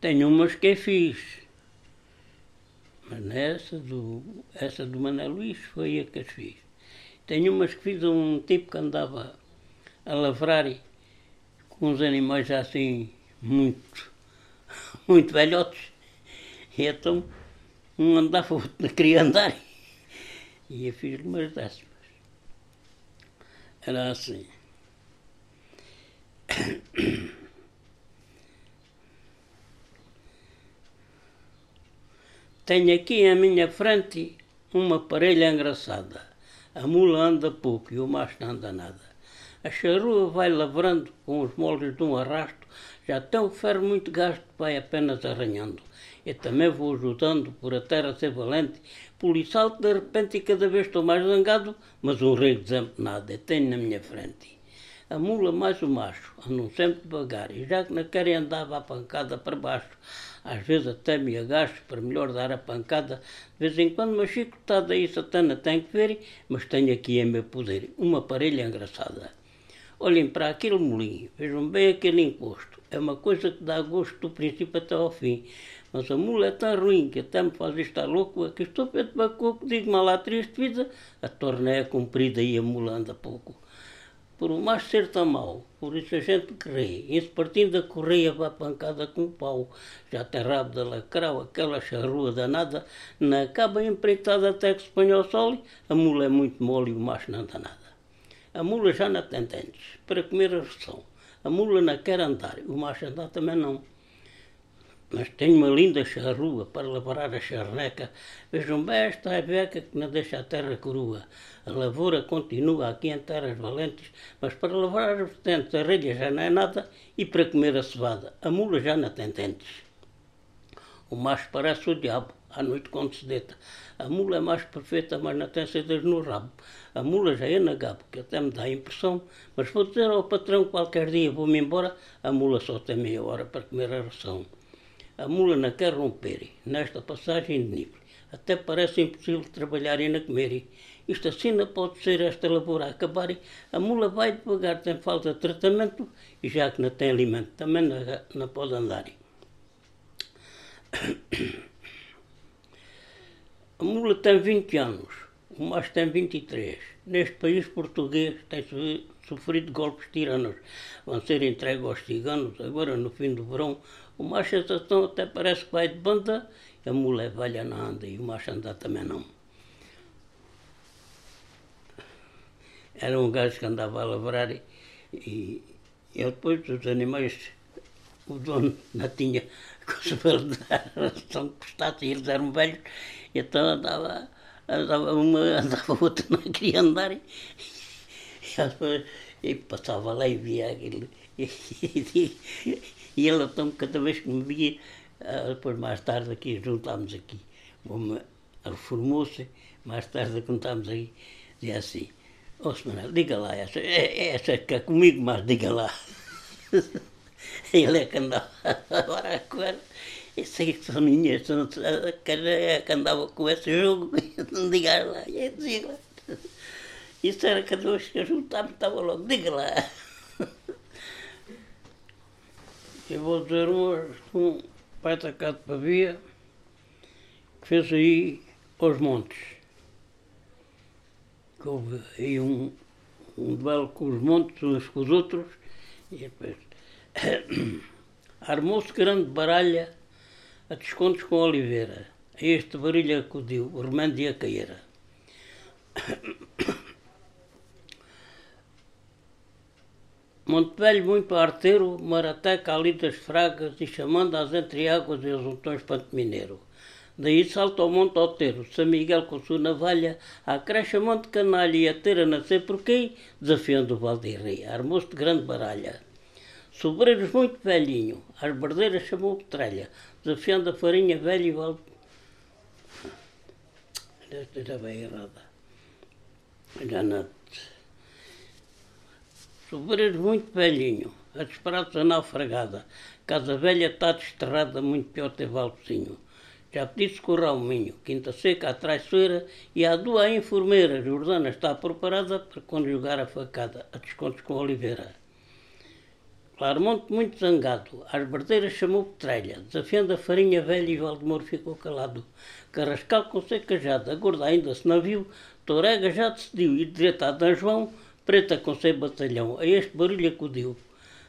Tenho umas que é fiz. Mas nessa do, essa do Mané Luís foi a que as fiz. Tenho umas que fiz a um tipo que andava a lavrar com uns animais assim muito, muito velhotes. E então um andava, o outro queria andar. E eu fiz umas dessas. Era assim. Tenho aqui à minha frente uma parelha engraçada. A mula anda pouco e o macho não anda nada. A charrua vai lavrando com os molhos de um arrasto, já tem o ferro muito gasto, vai apenas arranhando. Eu também vou ajudando por a terra ser valente, salto de repente e cada vez estou mais zangado, mas um rei de nada, eu tenho na minha frente. A mula mais o macho andam sempre devagar e já que não querem andar a pancada para baixo, às vezes até me agacho para melhor dar a pancada. De vez em quando uma chicotada e satana tem que ver, mas tenho aqui em meu poder uma parelha engraçada. Olhem para aquele molinho, vejam bem aquele encosto. É uma coisa que dá gosto do princípio até ao fim. Mas a mula é tão ruim que até me faz estar louco, que estou feito bacoco, digo mal à triste vida, a torna é comprida e a mula anda pouco por o macho ser tão mau, por isso a gente e se partindo da correia vai pancada com o pau, já tem rabo de lacrau, aquela charrua danada, não acaba empreitada até que se põe ao sol, a mula é muito mole e o macho não anda nada. A mula já não tem dentes, para comer a ração, a mula não quer andar, o macho andar também não. Mas tenho uma linda charrua para lavrar a charneca. Vejam bem esta beca que não deixa a terra crua. A lavoura continua aqui em terras valentes, mas para lavrar os dentes a relha já não é nada e para comer a cevada a mula já não tem dentes. O macho parece o diabo, à noite quando se deita. A mula é mais perfeita, mas não tem sedas no rabo. A mula já é na gabo, que até me dá a impressão, mas vou dizer ao patrão qualquer dia vou-me embora, a mula só tem meia hora para comer a ração. A mula não quer romper, nesta passagem de nível. Até parece impossível trabalhar e não comer. Isto assim não pode ser esta lavoura a acabar. A mula vai devagar, tem falta de tratamento e já que não tem alimento, também não, não pode andar. A mula tem 20 anos, o macho tem 23. Neste país português tem sofrido golpes tiranos. Vão ser entregues aos ciganos, agora no fim do verão, o macho até parece que vai de banda, a mulher velha não anda e o macho anda também não. Era um gajo que andava a lavrar e, e eu depois os animais, o dono não tinha que custasse e eles eram velhos, então andava, andava uma, andava outra, não queria andar e, e, e passava lá e via aquilo. E ele então, cada vez que me via, ah, depois mais tarde aqui, juntámos aqui, reformou-se, mais tarde contámos aí, dizia assim, ó oh, Manuel, diga lá, essa, é, essa que é comigo, mas diga lá. ele é que andava agora com ela. Isso aí são minhas, é que andava com esse jogo, não diga lá, e dizia lá. Isso era cada vez que eu juntava, estava logo, diga lá. Eu vou dizer um, um pai da cá de Pavia que fez aí aos montes. Que houve aí um, um duelo com os montes uns com os outros e depois armou-se grande baralha a descontos com Oliveira. A este barulho acudiu o remédio e a. Velho muito arteiro, marateca ali das fragas e chamando as entreáguas e os ontões pantomineiro. Daí salta ao monte Alteiro, São Miguel com sua navalha, a crecha monte canalha e a ter a nascer por quem, desafiando o Valdirrei, armou-se de grande baralha. Sobreiros muito velhinho, às bardeiras chamou petralha, desafiando a farinha velha e val... Já vai errada. Já não Sobreiros muito velhinho, a disparar-se a naufragada. Casa velha está desterrada, muito pior ter valpocinho. Já pedi socorro ao minho, quinta seca, a traiçoeira, e a duas enfermeira, Jordana está preparada para conjugar a facada, a descontos com Oliveira. Clarmonte, muito zangado, às bardeiras chamou Petralha, desafiando a farinha velha e Valdemoro ficou calado. Carrascal com seu cajado, a gorda ainda se não viu, Torega já decidiu ir direto a Dan João, preta com seu batalhão, a este barulho acudiu.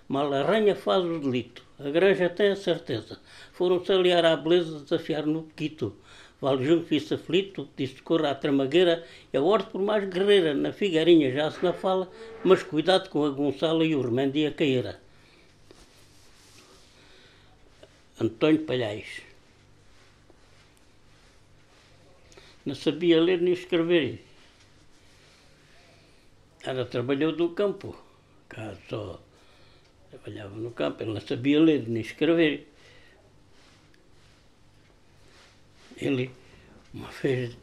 Malarranha faz o delito, a granja tem a certeza, foram-se aliar à beleza desafiar no Pequito. Valjão fiz aflito, disse corra à tramagueira, e a ordem por mais guerreira, na figueirinha já se na fala, mas cuidado com a Gonçala e o remédio e a caíra. Antônio Palhais. Não sabia ler nem escrever. Ela trabalhou no campo. Cá só trabalhava no campo, ele não sabia ler nem escrever. Ele, uma vez,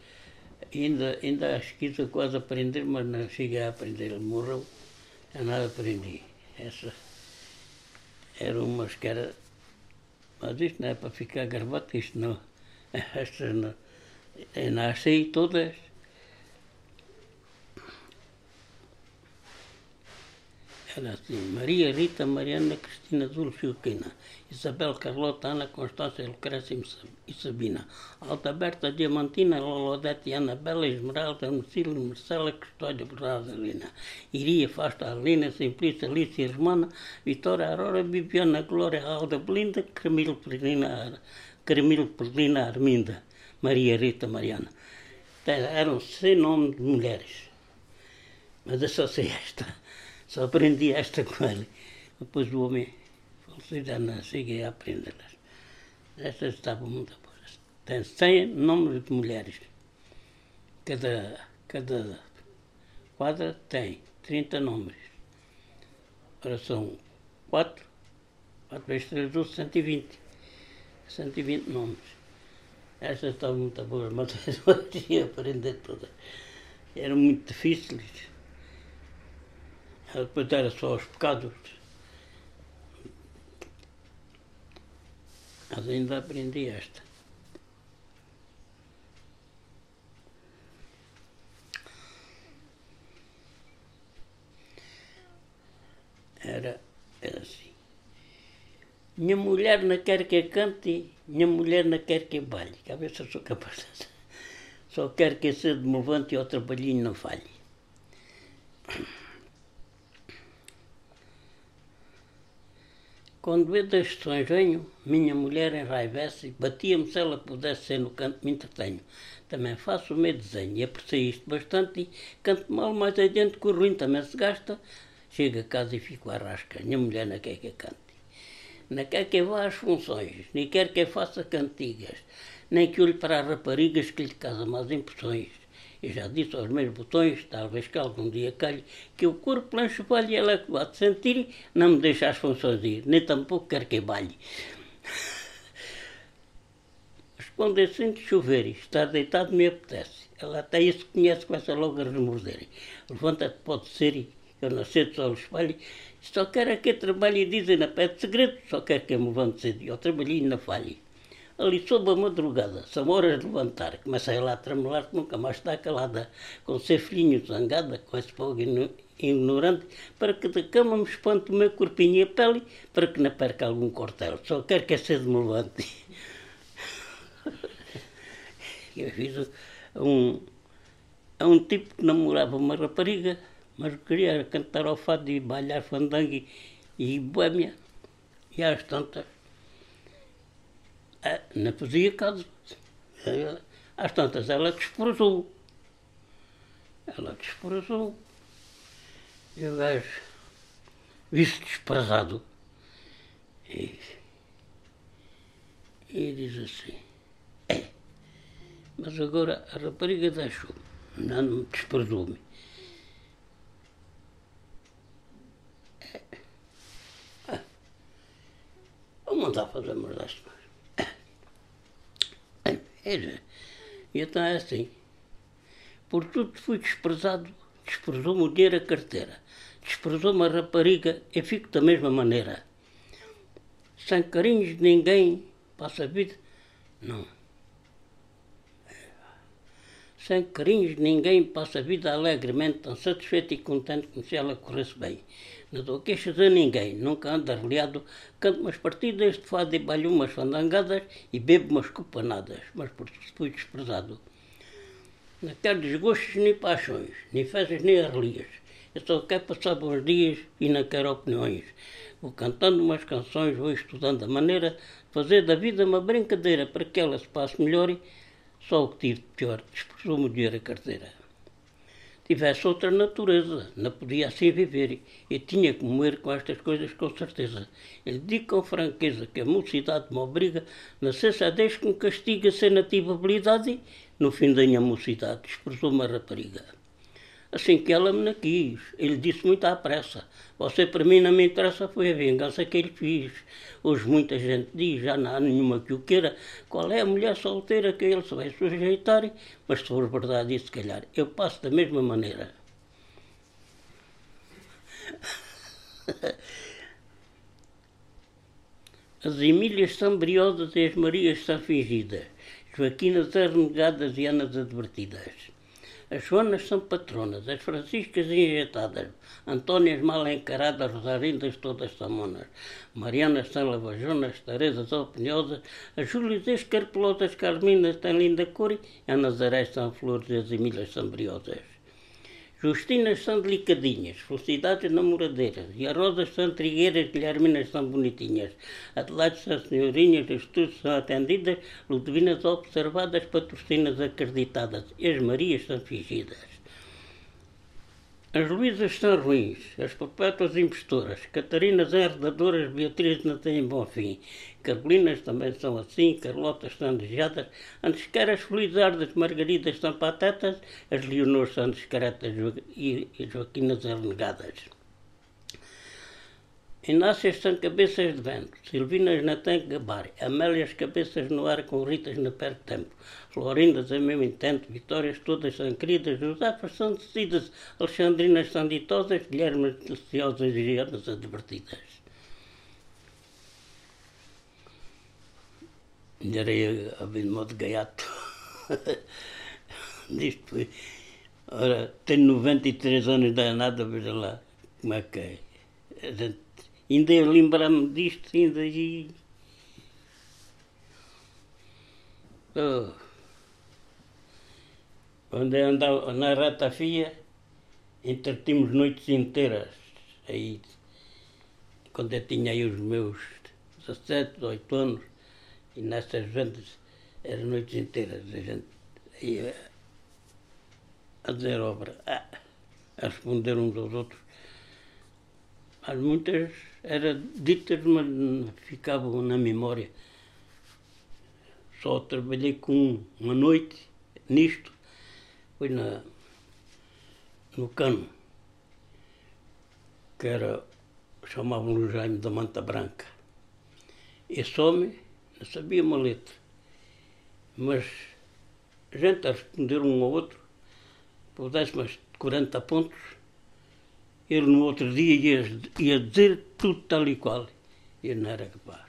ainda, ainda acho que quis quase aprender, mas não cheguei a aprender. Ele morreu, já nada aprendi. Essa era umas que era mas isto não é para ficar gravado, isto não. Estas não. Eu nasci todas. Era assim, Maria Rita Mariana Cristina Dulce Isabel Carlota Ana Constância Lucrécia e Sabina, Alta Berta Diamantina Lolodete Bela Esmeralda Mercílio Marcela Custódia Rosalina, Iria Fasta Alina Simplícia Alicia Romana Vitória Aurora Bibiana Glória Alda Belinda Camilo Perlina Camilo Perlina Arminda Maria Rita Mariana. Eram seis nomes de mulheres. Mas eu só sei esta. Só aprendi esta com ele. Depois o homem já não cheguei a aprendê-las. Estas estavam muito boas. Tem 100 nomes de mulheres. Cada, cada quadra tem 30 nomes. Ora são 4, 4 vezes 3, 12, 120. 120 nomes. Estas estavam muito boas, mas eu tinha aprender todas. Eram muito difíceis. Depois era só os pecados. Mas ainda aprendi esta. Era, era assim. Minha mulher não quer que cante, minha mulher não quer que baile. Cabeça sou capaz de... Só quer que cedo me levante e ao trabalhinho não falhe. Quando das questões venho, minha mulher enraivece, batia-me se ela pudesse ser no canto me entretenho. Também faço o meu desenho e apreciei isto bastante canto mal mais adiante que o ruim também se gasta. Chego a casa e fico à rasca, minha mulher não quer que cante. Não quer que vá às funções, nem quer que faça cantigas, nem que olhe para as raparigas que lhe casam más impressões. Eu já disse aos meus botões, talvez que algum dia calhe, que o corpo lanche e ela que vai sentir, não me deixa as funções ir, nem tampouco quer que balhe. Eu sinto chover estar deitado me apetece. Ela até isso conhece, começa logo a remorder. Levanta-te, pode ser, eu cedo só o espelho, só quero que eu trabalhe e dizem na pé de segredo, só quero que eu me levante cedo. Eu trabalhei na falha. Ali sob a madrugada, são horas de levantar, começa ela a tremelar que nunca mais está calada, com seu filhinho zangada, com esse fogo ignorante, para que da cama me espante o meu corpinho e a pele, para que não perca algum cortel. Só quero que é cedo me levante. Eu fiz um, a um tipo que namorava uma rapariga, mas queria cantar ao fado e bailar fandango e boémia. E às tantas, não fazia caso. Às tantas ela desprezou. Ela desprezou. E o gajo viu-se desprezado. E, e diz assim, é, mas agora a rapariga deixou, não desprezou-me. mandar fazer das Era. E então é assim. Por tudo fui desprezado, desprezou-me o dinheiro a carteira, desprezou-me a rapariga, eu fico da mesma maneira. Sem carinhos de ninguém, passa a vida. Não. Sem carinhos ninguém, passa a vida alegremente, tão satisfeito e contente como se ela corresse bem. Não dou queixas a ninguém, nunca ando arreliado, canto umas partidas de fado e balho umas fandangadas e bebo umas copanadas, mas por isso fui desprezado. Não quero desgostos nem paixões, nem festas nem arrelias. Eu só quero passar bons dias e não quero opiniões. Vou cantando umas canções, vou estudando a maneira de fazer da vida uma brincadeira para que ela se passe melhor e só o que tive de pior, desprezou-me o dinheiro a carteira. Tivesse outra natureza, não podia assim viver e tinha que morrer com estas coisas com certeza. Eu digo com franqueza que a mocidade me obriga, na cessadez que me castiga sem nativa habilidade e, no fim da minha mocidade, desprezou-me a rapariga. Assim que ela me quis, ele disse muito à pressa. Você para mim não me interessa, foi a vingança que ele fez. Hoje muita gente diz, já não há nenhuma que o queira, qual é a mulher solteira que ele se vai sujeitar, mas se for verdade isso, se calhar, eu passo da mesma maneira. As Emílias são briosas e as Marias são fingidas, Joaquinas renegadas e Anas advertidas. As Joanas são patronas, as Franciscas injetadas, Antónias mal encaradas, Rosarindas todas samonas, Marianas são lavajonas, Teresas opiniosas, as Júlias escarpelosas, Carminas têm linda cor e as Nazarés são flores e as Emílias são briosas. Justinas são delicadinhas, Felicidades namoradeiras, e as rosas são trigueiras, Guilherminas são bonitinhas, Adelaides são senhorinhas, Estudos são atendidas, Ludovinas observadas, Patrocinas acreditadas, e as Marias são fingidas. As Luísas são ruins, as perpétuas impostoras, Catarinas herdadoras, Beatriz não têm bom fim, Carolinas também são assim, Carlotas são desejadas, antes quer as felizardas, Margaridas são patetas, as Leonores são discretas e Joaquinas renegadas. Inácias são cabeças de vento, Silvinas não que gabar, Amélias cabeças no ar com Ritas não perde tempo, Florindas é meu intento, Vitórias todas são queridas, Josefas são decididas, Alexandrinas são ditosas, Guilhermes deliciosas e Anas advertidas. Vir modo gaiato. Disto. Ora, tenho 93 anos, dá nada, veja lá como é que é. A gente ainda lembrar-me disto, ainda e. Oh. Eu andava na ratafia, entretimos noites inteiras. Aí, quando eu tinha aí os meus 17, 18 anos, e nessas vendas eram noites inteiras. A gente ia a dizer obra, ah, a responder uns aos outros. Mas muitas eram ditas, mas ficavam na memória. Só trabalhei com uma noite nisto, foi na, no cano, que era, chamavam-no Jaime da Manta Branca. Esse homem não sabia uma letra, mas a gente a responder um ao outro, pudesse mais de 40 pontos, ele no outro dia ia, ia dizer tudo tal e qual. Eu não era capaz.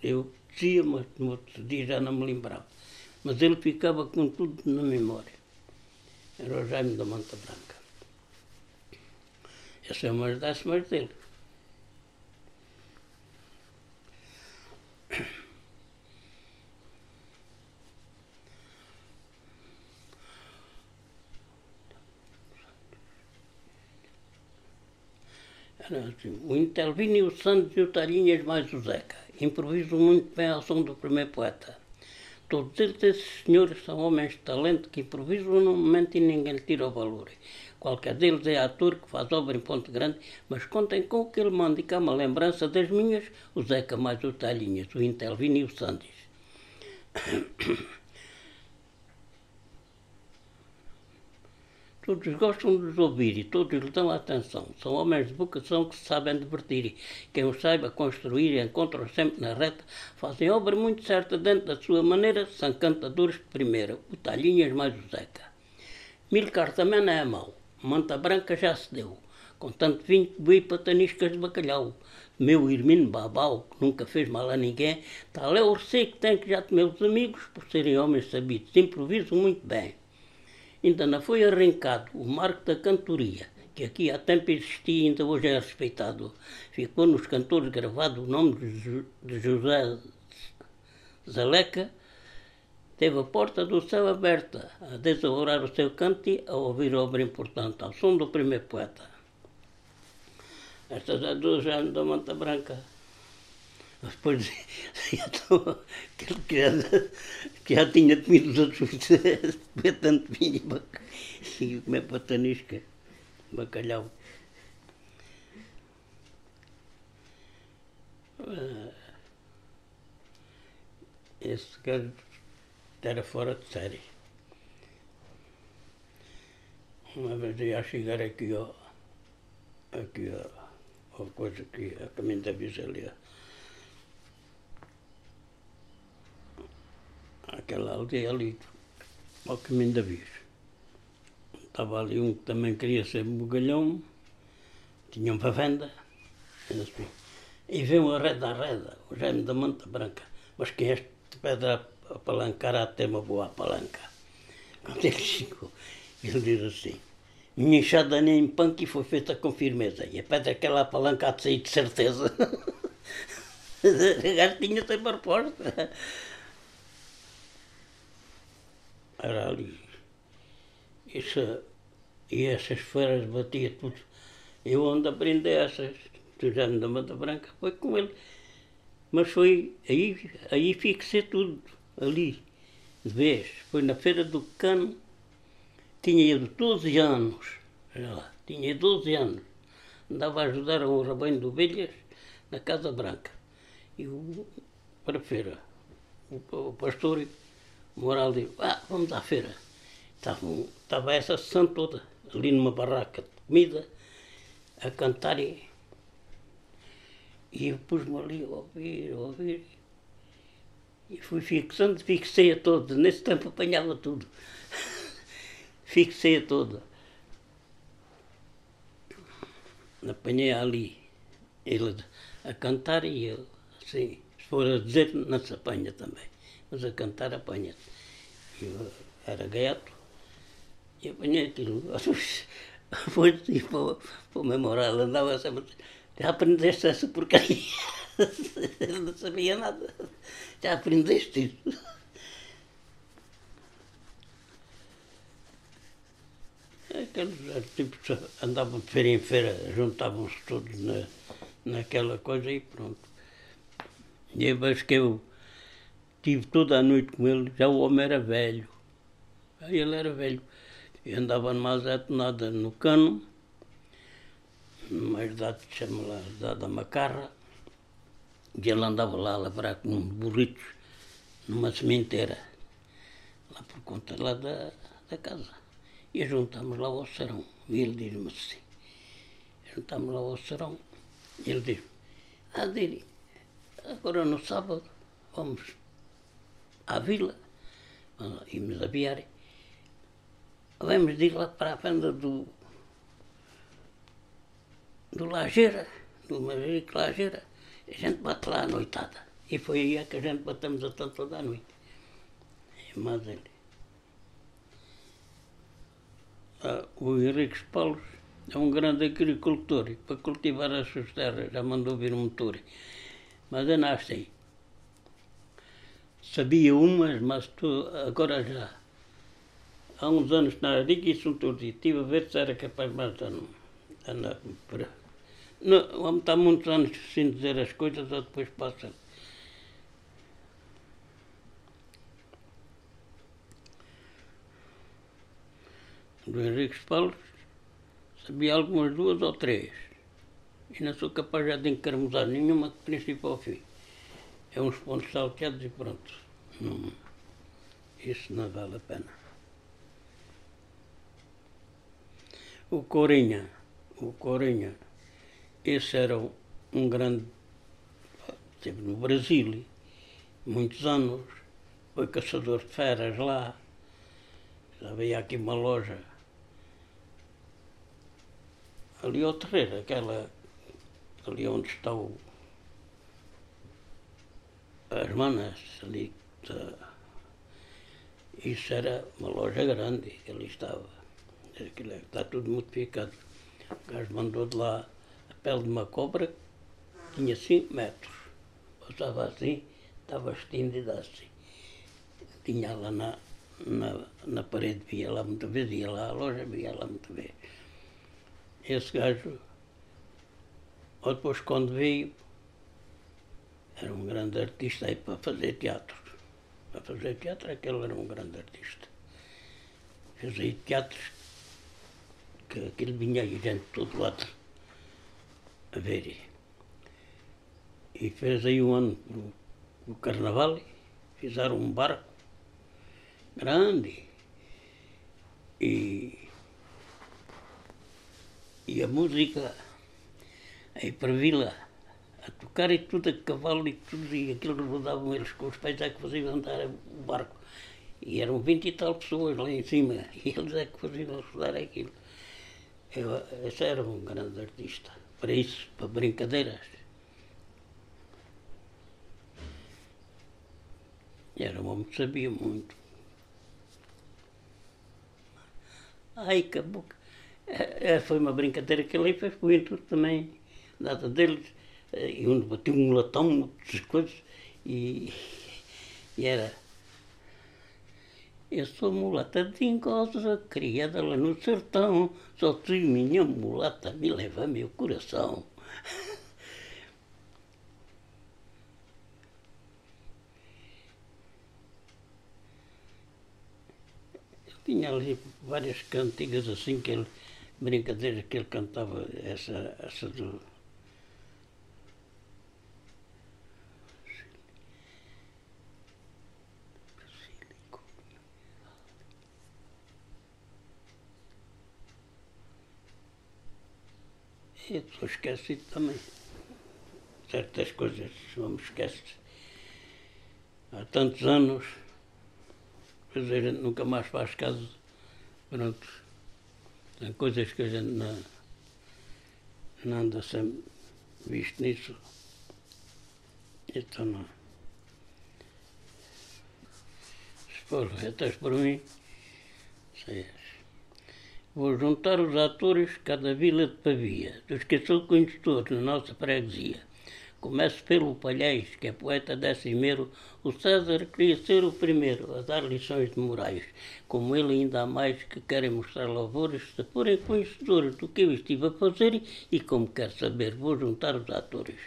Eu dizia, mas no outro dia já não me lembrava. Mas ele ficava com tudo na memória. Era o Jaime da Manta Branca. Essa é uma das décimas dele. O Intelvino, o Santos e o Tarinhas mais o Zeca. Improviso muito bem ao som do primeiro poeta. Todos esses senhores, são homens de talento que improvisam num momento e ninguém lhe tira o valor. Qualquer deles é ator que faz obra em Ponte Grande, mas contem com o que ele manda e cá uma lembrança das minhas, o Zeca mais o Talhinhas, o Intelvino e o Santos. Todos gostam de os ouvir e todos lhe dão atenção. São homens de vocação que se sabem divertir. Quem os saiba construir e encontram sempre na reta, fazem obra muito certa dentro da sua maneira, são cantadores de primeira, o Talhinhas mais o Zeca. Milcar também não é mau. Manta Branca já se deu. Com tanto vinho que boi pataniscas de bacalhau. Meu Irmino Babau, que nunca fez mal a ninguém, tal é o receio que tem que já de meus amigos, por serem homens sabidos, improvisam muito bem. Ainda não foi arrancado o marco da cantoria, que aqui há tempo existia e ainda hoje é respeitado. Ficou nos cantores gravado o nome de José Zaleca, teve a porta do céu aberta a desorar o seu cante a ouvir obra importante, ao som do primeiro poeta. Estas é do Jean da Manta Branca. Depois dizia que, que, já, que já tinha comido os outros beber tanto vinho e comer patanisca, bacalhau. Ah, esse gajo era fora de série. Uma vez ia chegar aqui, ó, aqui, ó, a coisa aqui, a caminho da Visalia. Aquela aldeia ali, ao caminho da Viz. Estava ali um que também queria ser bugalhão, tinha uma venda, assim. e veio a reda a reda, o gêmeo da manta branca, mas que este pedra apalancar até uma boa palanca. Quando ele chegou, ele diz assim, minha enxada nem punk foi feita com firmeza, e a pedra que ela apalanca há de sair de certeza. o gajo tinha sempre a resposta. Era ali. Isso, e essas feiras batia tudo. Eu onde aprendi essas, do Jaime da Mata Branca, foi com ele. Mas foi, aí, aí fixei tudo ali, de vez, foi na Feira do Cano, tinha ido 12 anos, lá, tinha 12 anos, andava a ajudar um rebanho de ovelhas na Casa Branca. E o, para a feira, o, o pastor moral disse, ah, vamos à feira. Estava, estava essa sessão toda, ali numa barraca de comida, a cantar e, e eu pus-me ali a ouvir, a ouvir. E fui fixando, fixei a todos. Nesse tempo apanhava tudo. fixei a toda. Apanhei ali. Ele a cantar e eu, assim, se for a dizer, não se apanha também. Mas a cantar apanha-se. Eu era gato e apanhei aquilo. Foi assim para, para o memorável, andava sempre. Já aprendeste essa porcaria? Ele não sabia nada. Já aprendeste isso? Aqueles tipos andavam de feira em feira, juntavam-se todos na, naquela coisa e pronto. E eu acho que eu tive toda a noite com ele, já o homem era velho. Aí ele era velho. E andava mais nada no cano, mais dado chama lá, dada macarra, e ele andava lá a lavrar com burritos numa sementeira, lá por conta lá da, da casa. E juntámos lá ao serão. E ele diz-me assim, juntámos lá ao serão, e ele diz ah, Diri, agora no sábado vamos à vila, íamos a Viare, vamos ir lá para a venda do, do Lajeira, do Magrico Lajeira, a gente bate lá à noitada. E foi aí que a gente batemos a tanto toda a noite. Mas ele. Ah, o Henrique Paulo é um grande agricultor e para cultivar as suas terras já mandou vir um motor. Mas eu não sei. Sabia umas, mas tu, agora já. Há uns anos na Arica e São Torres, estive a ver se era capaz mais de andar para não, estar muitos anos sem dizer as coisas ou depois passa. Do Henrique Paulo sabia algumas duas ou três. E não sou capaz já de encarmuzar nenhuma de princípio ao fim. É uns pontos salteados e pronto. Não, isso não vale a pena. O Corinha, o Corinha esse era um grande. Esteve no Brasil muitos anos, foi caçador de feras lá. Havia aqui uma loja. Ali ao terreiro, aquela. Ali onde está o. As manas, ali. Tá, Isso era uma loja grande que ali estava. Aquilo é, está tudo modificado. O gajo mandou de lá a pele de uma cobra, tinha 5 metros. Passava assim, estava estendida assim. Tinha lá na, na, na parede, via lá muita vez, ia lá à loja, via lá muita vez. Esse gajo, ou depois quando veio, era um grande artista aí para fazer teatro. Para fazer teatro, aquele era um grande artista. Fazia teatros que aquilo vinha aí gente de todo lado a ver. E fez aí um ano no carnaval, fizeram um barco grande e, e a música aí para Vila tocar e tudo a cavalo e tudo, e aquilo rodavam eles com os pés é que faziam andar o barco. E eram vinte e tal pessoas lá em cima, e eles é que faziam rodar aquilo. Eu, esse era um grande artista, para isso, para brincadeiras. Era um homem que sabia muito. Ai, acabou. É, é, foi uma brincadeira que ele fez com o intuito também, nada deles. E onde bateu um latão, muitas coisas, e, e era. Eu sou mulata de engosa, criada lá no sertão, só tu minha mulata me leva meu coração. tinha ali várias cantigas assim, que ele, brincadeiras que ele cantava, essa, essa do. E estou esquecido também. Certas coisas não me esquece. Há tantos anos. Dizer, a gente nunca mais faz caso. Pronto. Tem coisas que a gente não, não anda sempre visto nisso. Então não. Se for retas por mim, sei. Vou juntar os atores cada vila de Pavia, dos que sou conhecedor na nossa freguesia. Começo pelo Palhais, que é poeta décimeiro, o César queria ser o primeiro a dar lições de morais. Como ele ainda há mais que querem mostrar louvores, se forem conhecedores do que eu estive a fazer e como quer saber, vou juntar os atores.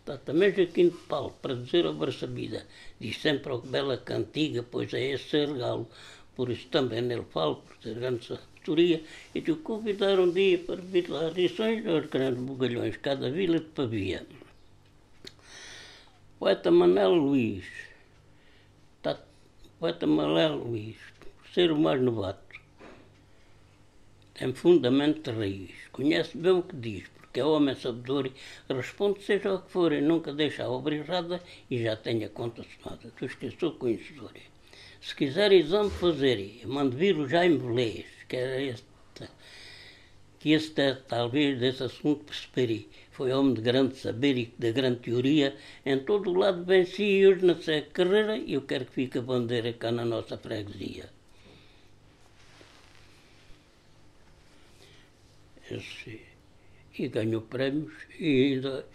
Está também Jaquim de Paulo, para dizer a sabida, diz sempre ao bela cantiga, pois é esse ser galo, por isso também nele falo, por ser grande sabedoria, e te convidar um dia para vir lá lições aos grandes bugalhões, cada vila de Pavia. Poeta Manuel Luís. Tá, poeta Manuel Luís, ser o mais novato, tem fundamento de raiz, conhece bem o que diz, porque é homem sabedor e responde seja o que for e nunca deixa a obra errada e já tenha conta sonada. Tu esqueceu conhecedor. Se quiser exame fazer, mande vir o Jaime Velez, que era este, que este talvez desse assunto perceberia foi homem de grande saber e de grande teoria, em todo o lado venci e hoje na sua carreira e eu quero que fique a bandeira cá na nossa freguesia. Esse, e ganhou prémios e ainda,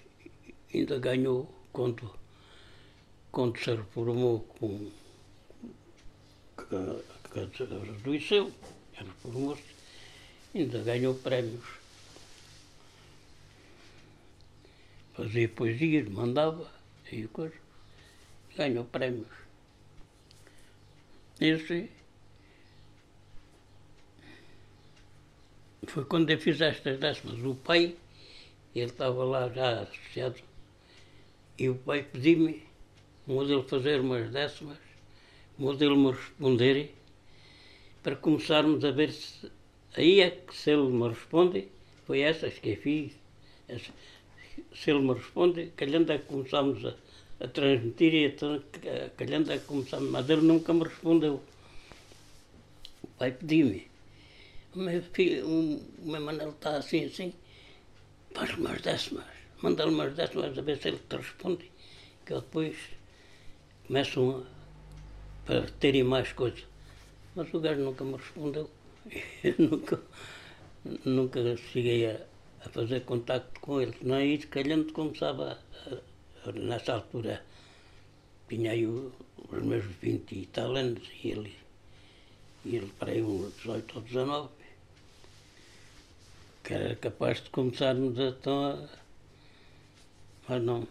ainda ganhou quando, quando se reformou com que, que, reduziu, reformou-se, ainda ganhou prémios. fazia poesias, mandava e coisa. Ganhou prémios. Esse foi quando eu fiz estas décimas. O pai, ele estava lá já associado, e o pai pediu-me, ele fazer umas décimas, ele me responder, para começarmos a ver se. Aí é que se ele me responde, foi essas que eu fiz. Se ele me responde, calhando é que começamos a, a transmitir e a, calhando é que começamos, mas ele nunca me respondeu. O pai pediu-me, o meu filho, o meu Manel está assim, assim, faz-lhe umas décimas, manda-lhe umas décimas a ver se ele te responde, que eu depois começam a, para terem mais coisas. Mas o gajo nunca me respondeu. Eu nunca, nunca cheguei a, a fazer contacto com ele. Não é isso, calhando começava, a, a, nessa altura, tinha aí os meus 20 e tal anos e ele, e ele para aí uns 18 ou 19, que era capaz de começarmos a, a mas não,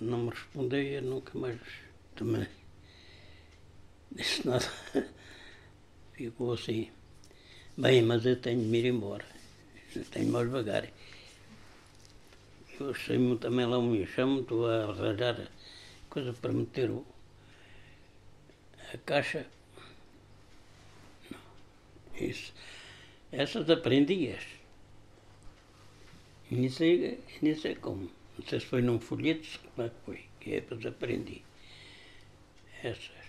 não me respondeu e eu nunca mais também disse nada. Ficou assim. Bem, mas eu tenho de me ir embora. Eu tenho mais vagar. Eu sei-me também lá me chamo, estou a arranjar coisa para meter o, a caixa. Não. Isso. Essas aprendias. Nem sei, nem sei como. Não sei se foi num folheto, como é que foi, que depois aprendi. Essas.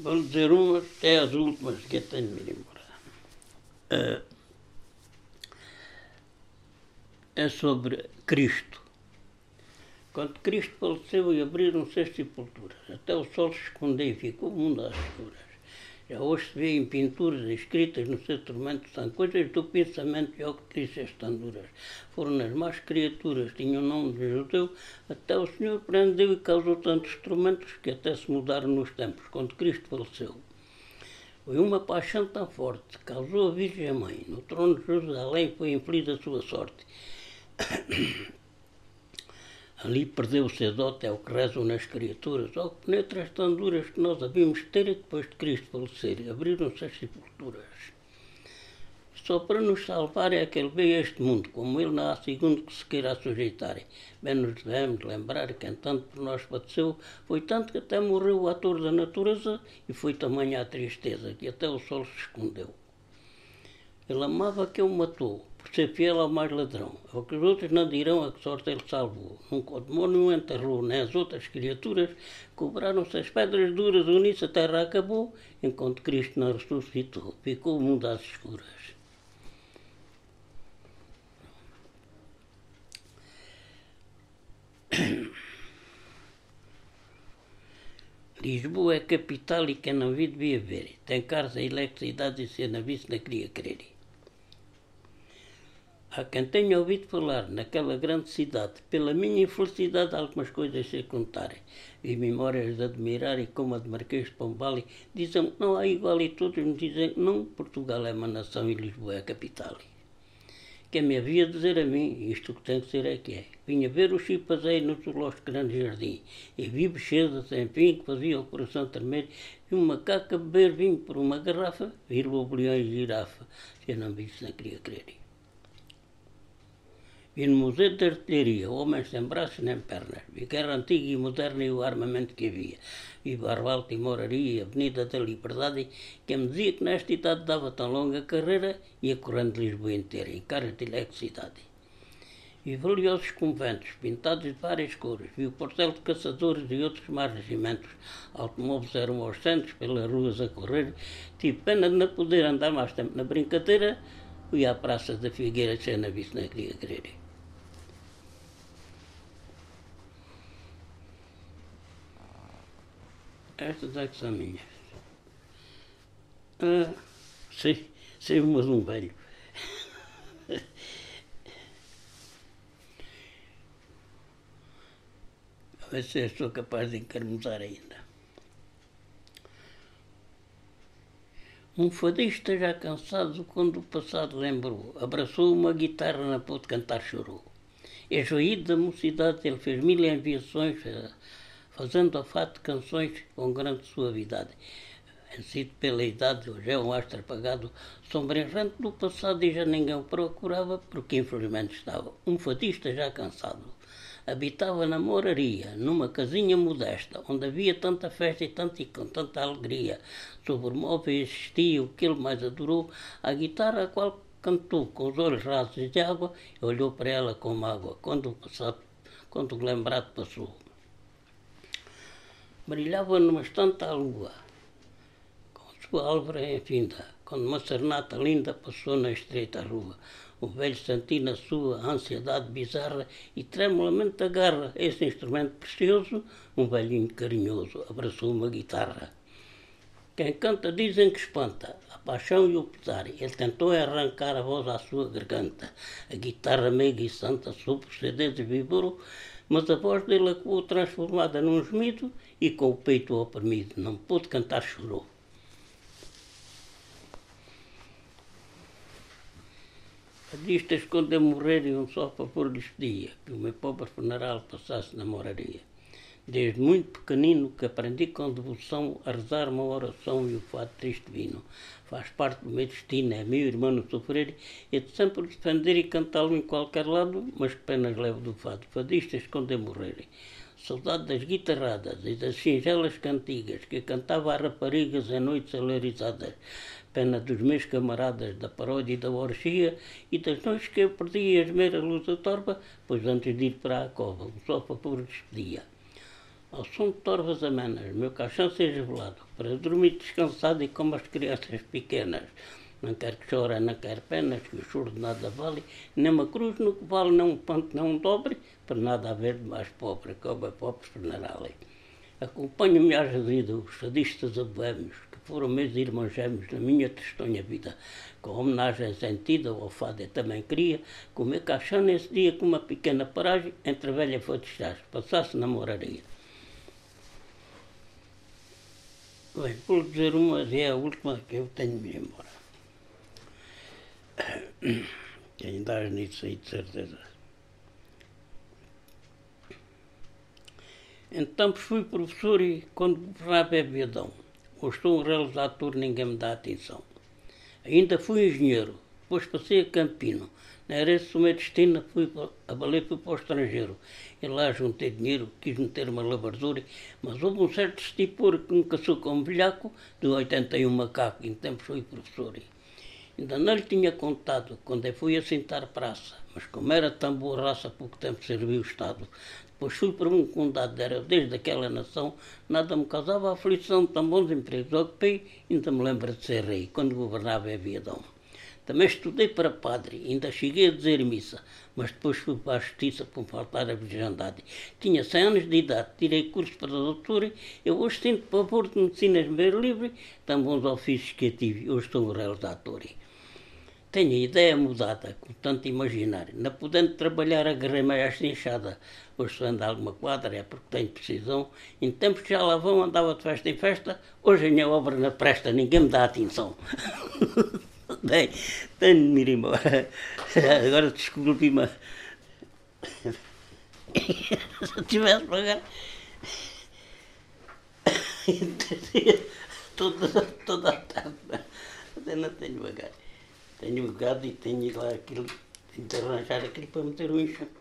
Vou dizer umas, até as últimas que eu tenho de me embora. Uh, é sobre Cristo. Quando Cristo faleceu e abriram-se as sepulturas, até o sol se escondeu e ficou o mundo às escuras. Já hoje se vê em pinturas escritas no seu tormento, são coisas do pensamento e ao estão duras. Foram as más criaturas, tinham o nome de judeu, até o Senhor prendeu e causou tantos tormentos que até se mudaram nos tempos, quando Cristo faleceu. Foi uma paixão tão forte, causou a Virgem Mãe. No trono de Jerusalém foi infeliz a sua sorte. Ali perdeu-se a dote, é o que rezam nas criaturas, ao que penetras tão duras que nós havíamos ter depois de Cristo falecer, abriram-se as sepulturas. Só para nos salvar é que ele este mundo, como ele não há segundo que se queira sujeitar. Bem nos devemos lembrar que, entanto, por nós padeceu, foi tanto que até morreu o ator da natureza e foi tamanha a tristeza que até o sol se escondeu. Ele amava que o matou, por ser fiel ao mais ladrão. O que os outros não dirão a que sorte ele salvou. Nunca o demônio enterrou, nem as outras criaturas cobraram-se as pedras duras, o nisso a terra acabou, enquanto Cristo não ressuscitou. Ficou o mundo às escuras. Lisboa é capital e quem não vi devia ver. Tem carros a eletricidade e se não visse não queria crer. Há quem tenha ouvido falar naquela grande cidade, pela minha infelicidade, algumas coisas se contarem. E memórias de admirar e como a de Marquês de Pombal dizem que não há igual e todos me dizem que não, Portugal é uma nação e Lisboa é a capital. Quem me havia dizer a mim, isto que tem que ser é que é. Vinha ver o chimpanzé no zoológico Grande Jardim e vi bichedas, enfim, que fazia o coração tremer e uma macaco beber vinho por uma garrafa, vi lobo, leão e girafa. Eu não visse, não queria crer. Vi no Museu de Artilharia, homens sem braços nem pernas. Vi guerra antiga e moderna e o armamento que havia. Vi Barro e Moraria, Avenida da Liberdade, que me dizia que nesta idade dava tão longa carreira, ia correndo Lisboa inteira, em cara de eletricidade. Vi valiosos conventos, pintados de várias cores. Vi o portel de caçadores e outros mais regimentos. Automóveis eram aos centros, pelas ruas a correr. Tive pena de não poder andar mais tempo na brincadeira. Fui à Praça da Figueira, na vista, não queria querer. Estas é que são minhas. Ah, sei, sei uma de um velho. A ver se sou capaz de encarmuzar ainda. Um fadista já cansado, quando o passado lembrou, abraçou uma guitarra na pôde cantar chorou. É joído da mocidade, ele fez mil enviações, fazendo a fato canções com grande suavidade. Vencido pela idade, hoje é um astro apagado, sombreante do passado e já ninguém o procurava, porque infelizmente estava um fadista já cansado. Habitava na moraria, numa casinha modesta, onde havia tanta festa e, tanto, e com tanta alegria. Sobre móveis existia o que ele mais adorou, a guitarra a qual cantou com os olhos rasos de água e olhou para ela com mágoa, quando o passado, quando o lembrado passou brilhava numa estante a lua, com sua álvora infinda, quando uma serenata linda passou na estreita rua. O velho sentiu na sua ansiedade bizarra e tremulamente agarra esse instrumento precioso, um velhinho carinhoso abraçou uma guitarra. Quem canta dizem que espanta a paixão e o pesar. Ele tentou arrancar a voz à sua garganta. A guitarra meiga e santa sob os dedos vibrou, mas a voz dele acabou transformada num gemido e com o peito oprimido não pôde cantar, chorou. Fadistas, quando eu morrer, iam só para pôr despedia, que o meu pobre funeral passasse na moraria. Desde muito pequenino que aprendi com devoção a rezar uma oração e o fato triste vino. Faz parte do meu destino, é meu irmão no sofrer, e de sempre defender e cantá-lo em qualquer lado, mas que penas levo do fado. Fadistas, quando eu morrer. Saudade das guitarradas e das singelas cantigas que cantava a raparigas em noites alarizadas pena dos meus camaradas da paródia e da orgia e das noites que eu perdi a esmera luz da torba, pois antes de ir para a cova, um sofá por despedia. Ao som de torvas amenas, meu caixão seja velado, para dormir descansado e como as crianças pequenas. Não quero que chore, não quero penas, que o choro de nada vale, nem uma cruz no que vale, não um panto, não um dobre, para nada haver de mais pobre, que é pobre funeral. Acompanho-me às vida os sadistas aboémios, foram meus irmãos gêmeos na minha tristonha vida. Com homenagem sentida ao fado também queria comer caixão nesse dia com uma pequena paragem entre a velha de chás, passasse na moraria. Bem, vou dizer uma, é a última que eu tenho de embora. Quem dá nisso aí, de certeza. Então fui professor e quando governava é Viadão ou estou um realizador, ninguém me dá atenção. Ainda fui engenheiro, depois passei a Campino. Na herança do meu destino, fui a balé fui para o estrangeiro. E lá juntei dinheiro, quis meter uma lavradura, mas houve um certo estipor que me casou com um velhaco de 81 macaco, em tempo fui professor. Ainda não lhe tinha contado quando eu fui assentar praça, mas como era tão boa raça, pouco tempo serviu o Estado. Pois fui para um condado, era desde aquela nação, nada me causava aflição, tão bons empregos ocupei, ainda me lembro de ser rei, quando governava a Viadão. Também estudei para padre, ainda cheguei a dizer missa, mas depois fui para a justiça por faltar a virgindade. Tinha 100 anos de idade, tirei curso para doutor, eu hoje sinto pavor de medicinas meio livre, tão bons ofícios que eu tive, hoje estou realizador. Tenho a ideia mudada, com tanto imaginário. Não podendo trabalhar, agarrei mais esta enxada. Hoje se anda alguma quadra, é porque tenho precisão. Em tempos que já lá vão, andava de festa em festa. Hoje a minha obra não presta, ninguém me dá atenção. Bem, tenho de ir embora. Agora desculpe-me. Se eu tivesse pagar toda, toda a tarde, não tenho pagar. Tenho o gado e tenho lá aquilo, tenho de arranjar aquilo para meter o enxame.